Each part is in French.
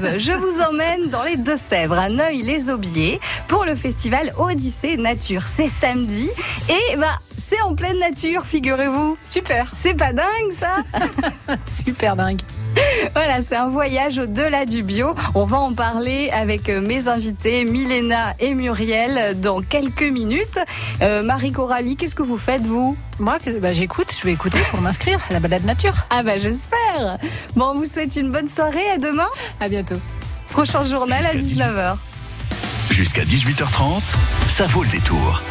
Je vous emmène dans les Deux-Sèvres, à Neuil-les-Aubiers, pour le festival Odyssée Nature. C'est samedi et bah c'est en pleine nature, figurez-vous. Super. C'est pas dingue ça Super dingue. Voilà, c'est un voyage au-delà du bio. On va en parler avec mes invités, Milena et Muriel, dans quelques minutes. Euh, Marie Coralie, qu'est-ce que vous faites, vous? Moi, bah, j'écoute, je vais écouter pour m'inscrire à la balade nature. Ah bah j'espère Bon, on vous souhaite une bonne soirée, à demain. À bientôt. Prochain journal à 19h. Jusqu'à 18h30, ça vaut le détour.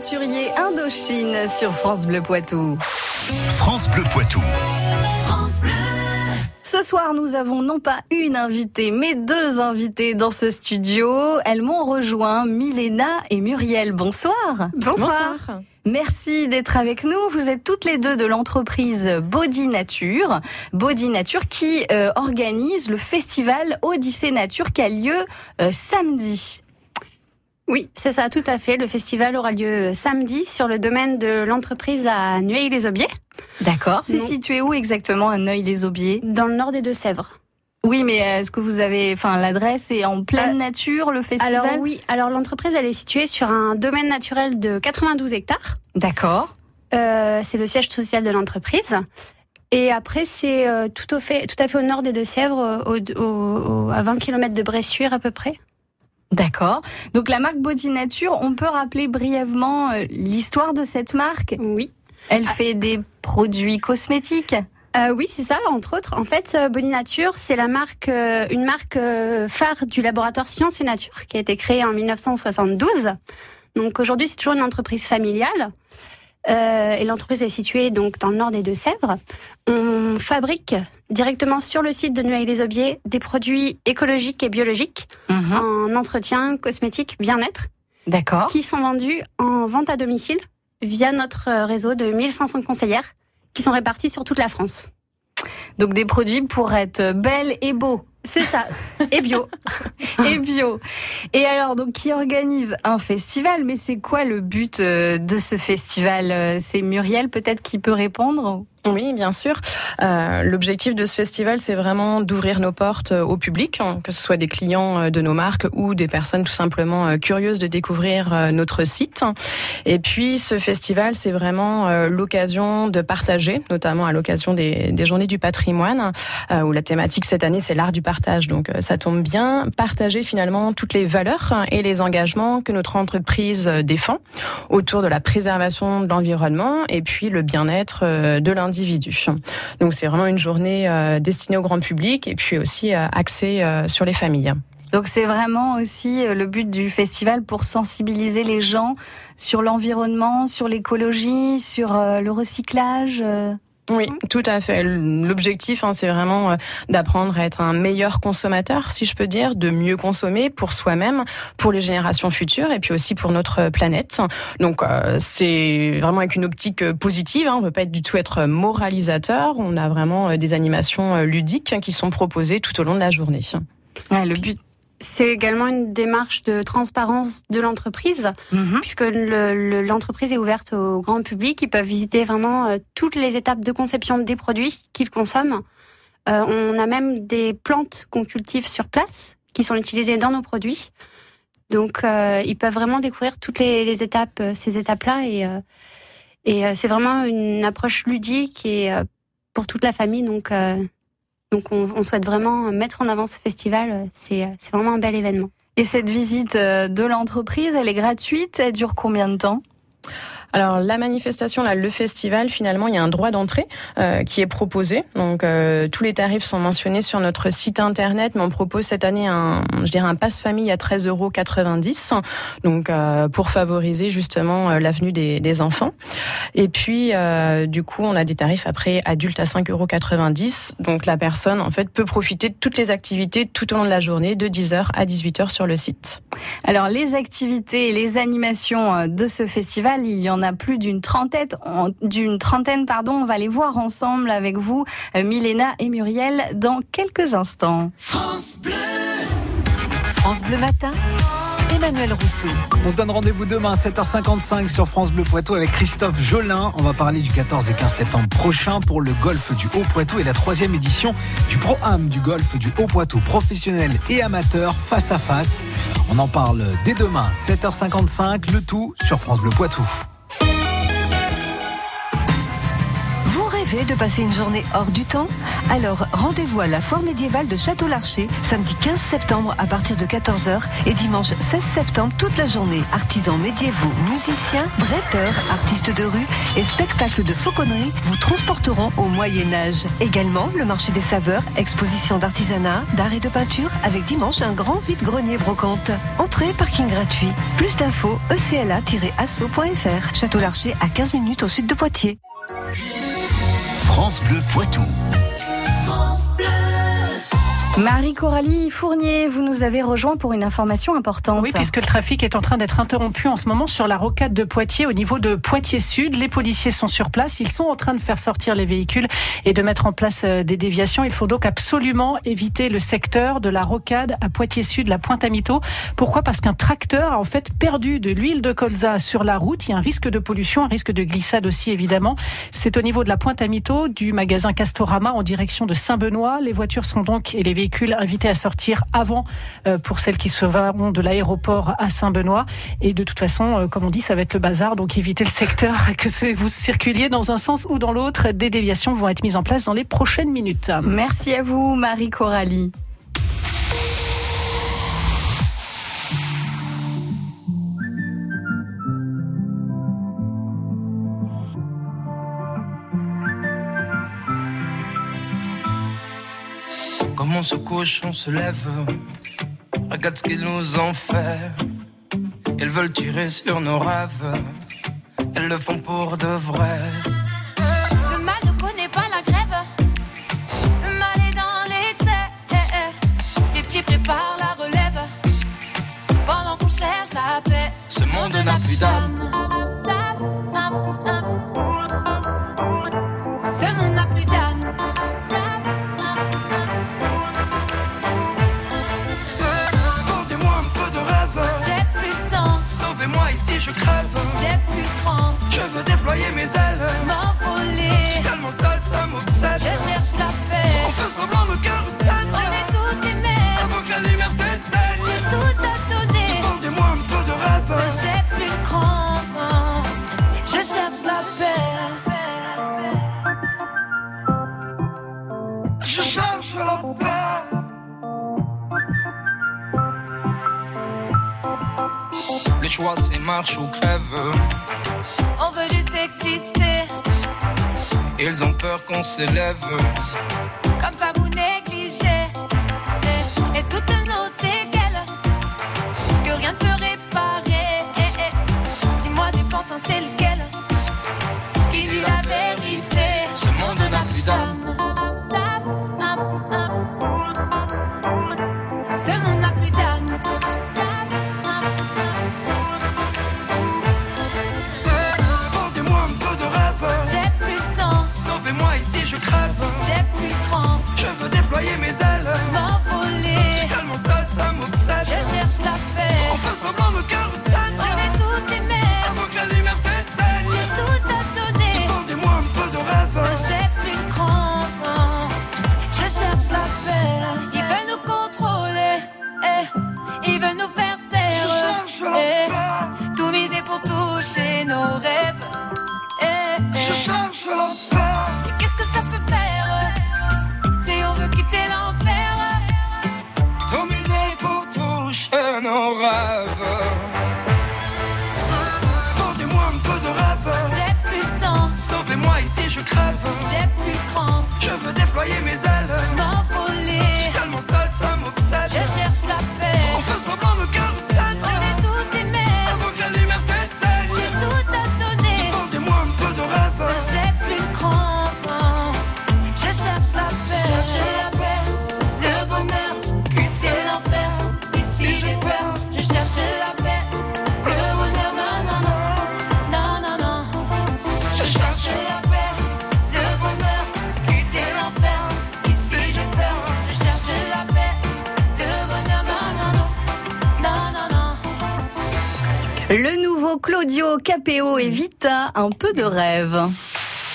Indochine sur France Bleu Poitou. France Bleu Poitou. Ce soir, nous avons non pas une invitée, mais deux invités dans ce studio. Elles m'ont rejoint, Milena et Muriel. Bonsoir. Bonsoir. Merci d'être avec nous. Vous êtes toutes les deux de l'entreprise Body Nature. Body Nature qui euh, organise le festival Odyssée Nature qui a lieu euh, samedi. Oui, c'est ça, tout à fait. Le festival aura lieu samedi sur le domaine de l'entreprise à Nueil-les-Aubiers. D'accord. C'est situé où exactement à Neuil-les-Aubiers Dans le nord des Deux-Sèvres. Oui, mais est-ce que vous avez, enfin, l'adresse est en pleine Euh, nature, le festival? Alors oui, alors l'entreprise elle est située sur un domaine naturel de 92 hectares. D'accord. Euh, c'est le siège social de l'entreprise. Et après, c'est euh, tout, au fait, tout à fait au nord des Deux-Sèvres, au, au- au- à 20 km de Bressuire à peu près. D'accord. Donc la marque Body Nature, on peut rappeler brièvement euh, l'histoire de cette marque? Oui. Elle fait des produits cosmétiques? Euh, oui, c'est ça, entre autres. En fait, euh, Body Nature, c'est la marque, euh, une marque euh, phare du laboratoire Science et Nature, qui a été créée en 1972. Donc aujourd'hui, c'est toujours une entreprise familiale. Euh, et l'entreprise est située donc dans le nord des Deux-Sèvres. On fabrique directement sur le site de Nueil-les-Aubiers des produits écologiques et biologiques Mhm. en entretien, cosmétique, bien-être, D'accord. qui sont vendus en vente à domicile via notre euh, réseau de 1500 conseillères qui sont réparties sur toute la France. Donc des produits pour être belles et beaux. C'est ça. Et bio. et bio. Et alors, donc, qui organise un festival Mais c'est quoi le but euh, de ce festival Euh, C'est Muriel peut-être qui peut répondre Oui, bien sûr. Euh, L'objectif de ce festival, c'est vraiment d'ouvrir nos portes au public, hein, que ce soit des clients de nos marques ou des personnes tout simplement curieuses de découvrir notre site. Et puis, ce festival, c'est vraiment l'occasion de partager, notamment à l'occasion des, des Journées du patrimoine, où la thématique cette année, c'est l'art du partage. Donc, euh, ça tombe bien. Partager finalement toutes les valeurs et les engagements que notre entreprise euh, défend autour de la préservation de l'environnement et puis le bien-être euh, de l'individu. Donc c'est vraiment une journée destinée au grand public et puis aussi axée sur les familles. Donc c'est vraiment aussi le but du festival pour sensibiliser les gens sur l'environnement, sur l'écologie, sur le recyclage. Oui, tout à fait. L'objectif, hein, c'est vraiment euh, d'apprendre à être un meilleur consommateur, si je peux dire, de mieux consommer pour soi-même, pour les générations futures et puis aussi pour notre planète. Donc euh, c'est vraiment avec une optique euh, positive. Hein, on ne veut pas être du tout être moralisateur. On a vraiment des animations ludiques qui sont proposées tout au long de la journée. Ouais, le but. C'est également une démarche de transparence de l'entreprise, Mhm. puisque le- le- l'entreprise est ouverte au grand public. Ils peuvent visiter vraiment euh, toutes les étapes de conception des produits qu'ils consomment. Euh, on a même des plantes qu'on cultive sur place, qui sont utilisées dans nos produits. Donc, euh, ils peuvent vraiment découvrir toutes les, les étapes, ces étapes-là. Et, euh, et c'est vraiment une approche ludique et pour toute la famille. Donc, donc on, souhaite vraiment mettre en avant ce festival. C'est c'est vraiment un bel événement. Et cette visite euh, de l'entreprise, elle est gratuite? Elle dure combien de temps? Alors la manifestation, là, le festival, finalement, il y a un droit d'entrée euh, qui est proposé. Donc euh, tous les tarifs sont mentionnés sur notre site internet, mais on propose cette année un, je dirais un passe famille à 13,90 euros. Donc euh, pour favoriser justement euh, l'avenue des, des enfants. Et puis euh, du coup, on a des tarifs après adultes à 5,90 euros. Donc la personne en fait peut profiter de toutes les activités tout au long de la journée, de 10h à 18h sur le site. Alors les activités et les animations euh, de ce festival, il y en a plus d'une trentaine, en- d'une trentaine pardon. On va les voir ensemble avec vous, euh, Milena et Muriel, dans quelques instants. France Bleu Matin, Emmanuel Rousseau. On se donne rendez-vous demain 7h55 sur France Bleu Poitou avec Christophe Jolin. On va parler du 14 et 15 septembre prochain pour le golf du Haut-Poitou et la troisième édition du Pro-Am du golf du Haut-Poitou professionnel et amateur face à face. On en parle dès demain 7h55, le tout sur France Bleu Poitou. Rêvez de passer une journée hors du temps? Alors rendez-vous à la foire médiévale de Château-Larcher, samedi 15 septembre à partir de 14h et dimanche 16 septembre toute la journée. Artisans médiévaux, musiciens, bretteurs, artistes de rue et spectacles de fauconnerie vous transporteront au Moyen Âge. Également le marché des saveurs, exposition d'artisanat, d'art et de peinture avec dimanche un grand vide-grenier brocante. Entrée, parking gratuit. Plus d'infos, ecla-asso.fr. Château-Larcher à 15 minutes au sud de Poitiers. France Bleu Poitou. Marie-Coralie Fournier, vous nous avez rejoint pour une information importante. Oui, puisque le trafic est en train d'être interrompu en ce moment sur la rocade de Poitiers au niveau de Poitiers Sud. Les policiers sont sur place. Ils sont en train de faire sortir les véhicules et de mettre en place euh, des déviations. Il faut donc absolument éviter le secteur de la rocade à Poitiers Sud, la Pointe-à-Mito. Pourquoi? Parce qu'un tracteur a en fait perdu de l'huile de colza sur la route. Il y a un risque de pollution, un risque de glissade aussi évidemment. C'est au niveau de la Pointe-à-Mito du magasin Castorama en direction de Saint-Benoît. Les voitures sont donc et les véhicules invités à sortir avant pour celles qui se vont de l'aéroport à Saint-Benoît. Et de toute façon, comme on dit, ça va être le bazar, donc évitez le secteur, que vous circuliez dans un sens ou dans l'autre. Des déviations vont être mises en place dans les prochaines minutes. Merci à vous, Marie Comment on se couche, on se lève. Regarde ce qu'ils nous ont fait. Ils veulent tirer sur nos rêves. Elles le font pour de vrai. Le mal ne connaît pas la grève. Le mal est dans l'excès. Les petits préparent la relève. Pendant qu'on cherche la paix. Ce monde n'a plus d'âme. Je crève. J'ai plus cran. Je veux déployer mes ailes. M'envoler. Tellement seul, ça m'obsède. Je cherche la marche ou crève. On veut juste exister. Ils ont peur qu'on s'élève. Claudio Capéo et Vita, un peu de rêve.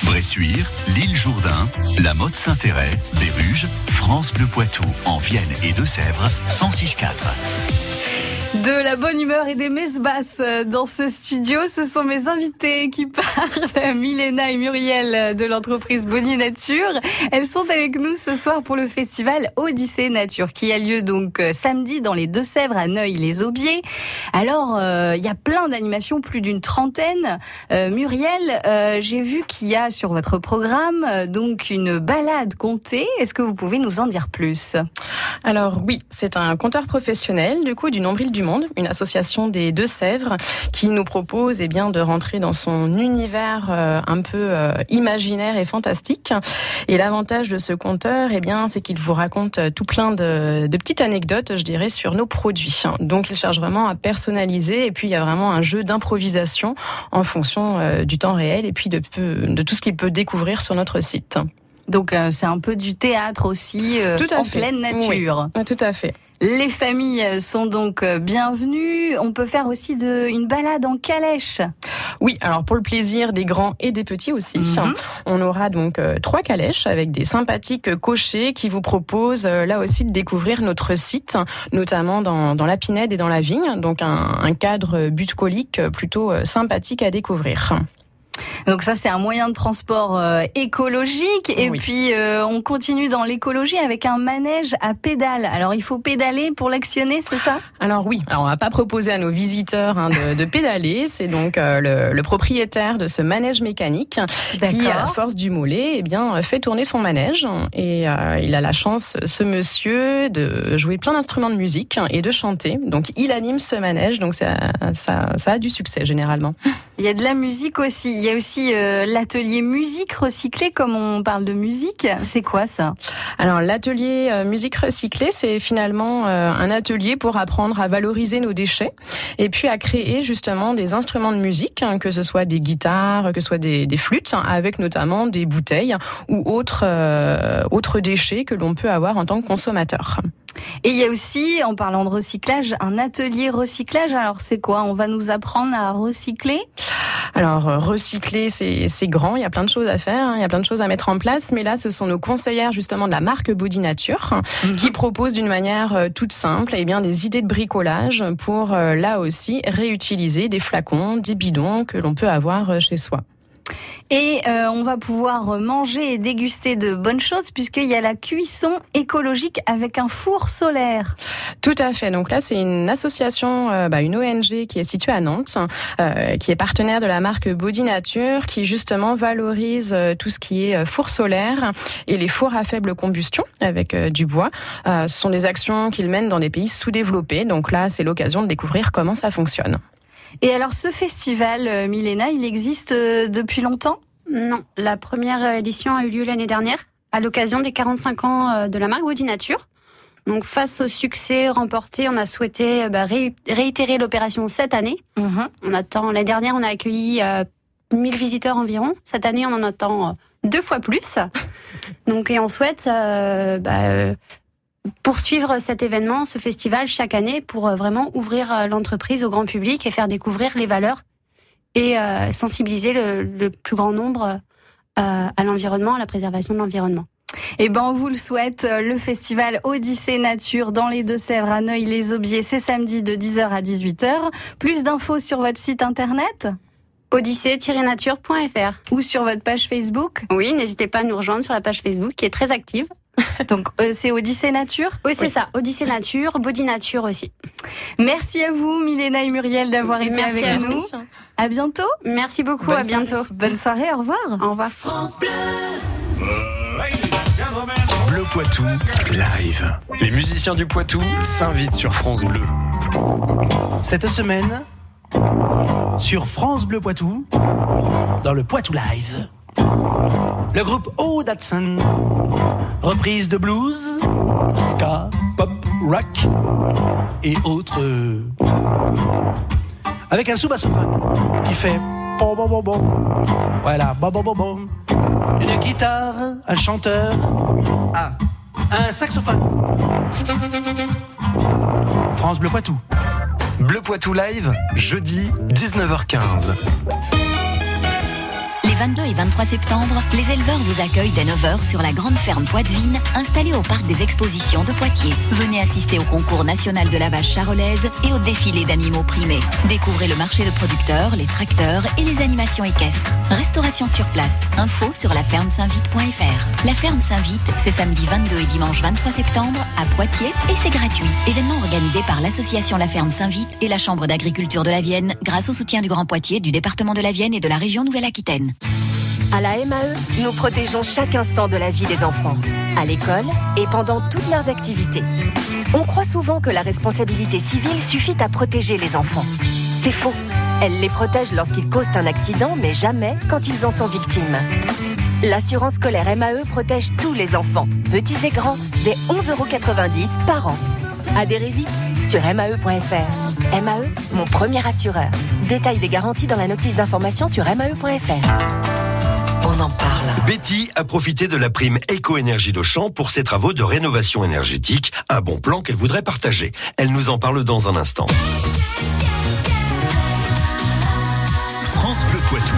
Bressuire, l'île Jourdain, la Motte Saint-Héret, Béruges, France Bleu Poitou, en Vienne et Deux-Sèvres, 106.4. De la bonne humeur et des messes basses dans ce studio. Ce sont mes invités qui parlent, Milena et Muriel de l'entreprise Bonnie Nature. Elles sont avec nous ce soir pour le festival Odyssée Nature qui a lieu donc euh, samedi dans les Deux-Sèvres à Neuil-les-Aubiers. Alors, euh, il y a plein d'animations, plus d'une trentaine. Euh, Muriel, euh, j'ai vu qu'il y a sur votre programme euh, donc une balade comptée. Est-ce que vous pouvez nous en dire plus? Alors oui, c'est un compteur professionnel du coup du Nombril du Monde, une association des Deux-Sèvres qui nous propose eh bien de rentrer dans son univers euh, un peu euh, imaginaire et fantastique. Et l'avantage de ce compteur, eh bien, c'est qu'il vous raconte euh, tout plein de, petites anecdotes, je dirais, sur nos produits. Donc il cherche vraiment à personnaliser et puis il y a vraiment un jeu d'improvisation en fonction du temps réel et puis de tout ce qu'il peut découvrir sur notre site. Donc euh, c'est un peu du théâtre aussi euh, Tout à en fait. pleine nature. Ah, Tout à fait. Les familles sont donc euh, bienvenues. On peut faire aussi de, une balade en calèche. Oui, alors pour le plaisir des grands et des petits aussi, Mhm. on aura donc euh, trois calèches avec des sympathiques cochers qui vous proposent euh, là aussi de découvrir notre site, notamment dans, dans la Pinède et dans la Vigne, donc un, un cadre bucolique plutôt sympathique à découvrir. Donc ça c'est un moyen de transport euh, écologique. Et Oui. puis euh, on continue dans l'écologie avec un manège à pédales. Alors il faut pédaler pour l'actionner, c'est ça? Alors oui, alors on va pas proposer à nos visiteurs hein, de, de pédaler, c'est donc euh, le, le propriétaire de ce manège mécanique qui, à force du mollet, eh bien, fait tourner son manège. Et euh, il a la chance, ce monsieur, de jouer plein d'instruments de musique et de chanter. Donc il anime ce manège, donc ça, ça, ça a du succès généralement. Il y a de la musique aussi. Il y a aussi euh, l'atelier musique recyclée, comme on parle de musique. C'est quoi ça? Alors l'atelier euh, musique recyclée, c'est finalement euh, un atelier pour apprendre à valoriser nos déchets et puis à créer justement des instruments de musique, hein, que ce soit des guitares, que ce soit des, des flûtes, hein, avec notamment des bouteilles ou autres, autres déchets que l'on peut avoir en tant que consommateur. Et il y a aussi, en parlant de recyclage, un atelier recyclage. Alors c'est quoi? On va nous apprendre à recycler? Alors euh, recycler, c'est grand, il y a plein de choses à faire, hein, il y a plein de choses à mettre en place, mais là ce sont nos conseillères justement de la marque Body Nature qui proposent d'une manière euh, toute simple eh bien des idées de bricolage pour euh, là aussi réutiliser des flacons, des bidons que l'on peut avoir chez soi. Et euh, on va pouvoir manger et déguster de bonnes choses puisqu'il y a la cuisson écologique avec un four solaire. Tout à fait. Donc là, c'est une association, euh, bah, une ONG qui est située à Nantes, euh, qui est partenaire de la marque Body Nature, qui justement valorise tout ce qui est four solaire et les fours à faible combustion avec du bois. Ce sont des actions qu'ils mènent dans des pays sous-développés. Donc là, c'est l'occasion de découvrir comment ça fonctionne. Et alors ce festival, euh, Milena, il existe euh, depuis longtemps? Non, la première édition a eu lieu l'année dernière, à l'occasion des 45 ans euh, de la marque Body Nature. Donc, face au succès remporté, on a souhaité euh, bah, ré- réitérer l'opération cette année. On attend. L'année dernière, on a accueilli euh, 1000 visiteurs environ. Cette année, on en attend euh, deux fois plus. Donc, et on souhaite euh, bah, euh, poursuivre cet événement, ce festival chaque année pour euh, vraiment ouvrir euh, l'entreprise au grand public et faire découvrir les valeurs et euh, sensibiliser le, le plus grand nombre euh, à l'environnement, à la préservation de l'environnement. Eh ben, on vous le souhaite. Le festival Odyssée Nature dans les Deux-Sèvres à Neuilly-les-Aubiers, c'est samedi de 10h à 18h. Plus d'infos sur votre site internet? Odyssée-nature.fr ou sur votre page Facebook? Oui, n'hésitez pas à nous rejoindre sur la page Facebook qui est très active. Donc, euh, c'est Odyssée Nature Oui, c'est ça. Odyssée Nature, Body Nature aussi. Merci à vous, Milena et Muriel, d'avoir été Merci avec à nous. vous. À bientôt. Merci beaucoup, Bonne à bientôt. soirée. Bonne soirée, au revoir. Au revoir. Bleu Poitou, live. Les musiciens du Poitou s'invitent sur France Bleu. Cette semaine, sur France Bleu Poitou, dans le Poitou Live, le groupe O Datsun, reprise de blues, ska, pop, rock et autres. Avec un sous-bassophone qui fait bon bon. Voilà, bon bon bon bon. Une guitare, un chanteur, ah, un saxophone. France Bleu Poitou. Bleu Poitou live, jeudi 19h15. Les 22 et 23 septembre, les éleveurs vous accueillent dès 9h sur la grande ferme Poitvine, installée au parc des expositions de Poitiers. Venez assister au concours national de la vache charolaise et au défilé d'animaux primés. Découvrez le marché de producteurs, les tracteurs et les animations équestres. Restauration sur place. Info sur laferme-saint-vite.fr. La ferme Saint-Vite, c'est samedi 22 et dimanche 23 septembre à Poitiers et c'est gratuit. Événement organisé par l'association La Ferme Saint-Vite et la Chambre d'agriculture de la Vienne grâce au soutien du Grand Poitiers, du département de la Vienne et de la région Nouvelle-Aquitaine. À la MAE, nous protégeons chaque instant de la vie des enfants, à l'école et pendant toutes leurs activités. On croit souvent que la responsabilité civile suffit à protéger les enfants. C'est faux. Elle les protège lorsqu'ils causent un accident, mais jamais quand ils en sont victimes. L'assurance scolaire MAE protège tous les enfants, petits et grands, dès 11,90 euros par an. Adhérez vite sur mae.fr. MAE, mon premier assureur. Détail des garanties dans la notice d'information sur mae.fr. on en parle. Betty a profité de la prime Éco-énergie d'Auchan pour ses travaux de rénovation énergétique, un bon plan qu'elle voudrait partager. Elle nous en parle dans un instant. France Bleu Poitou.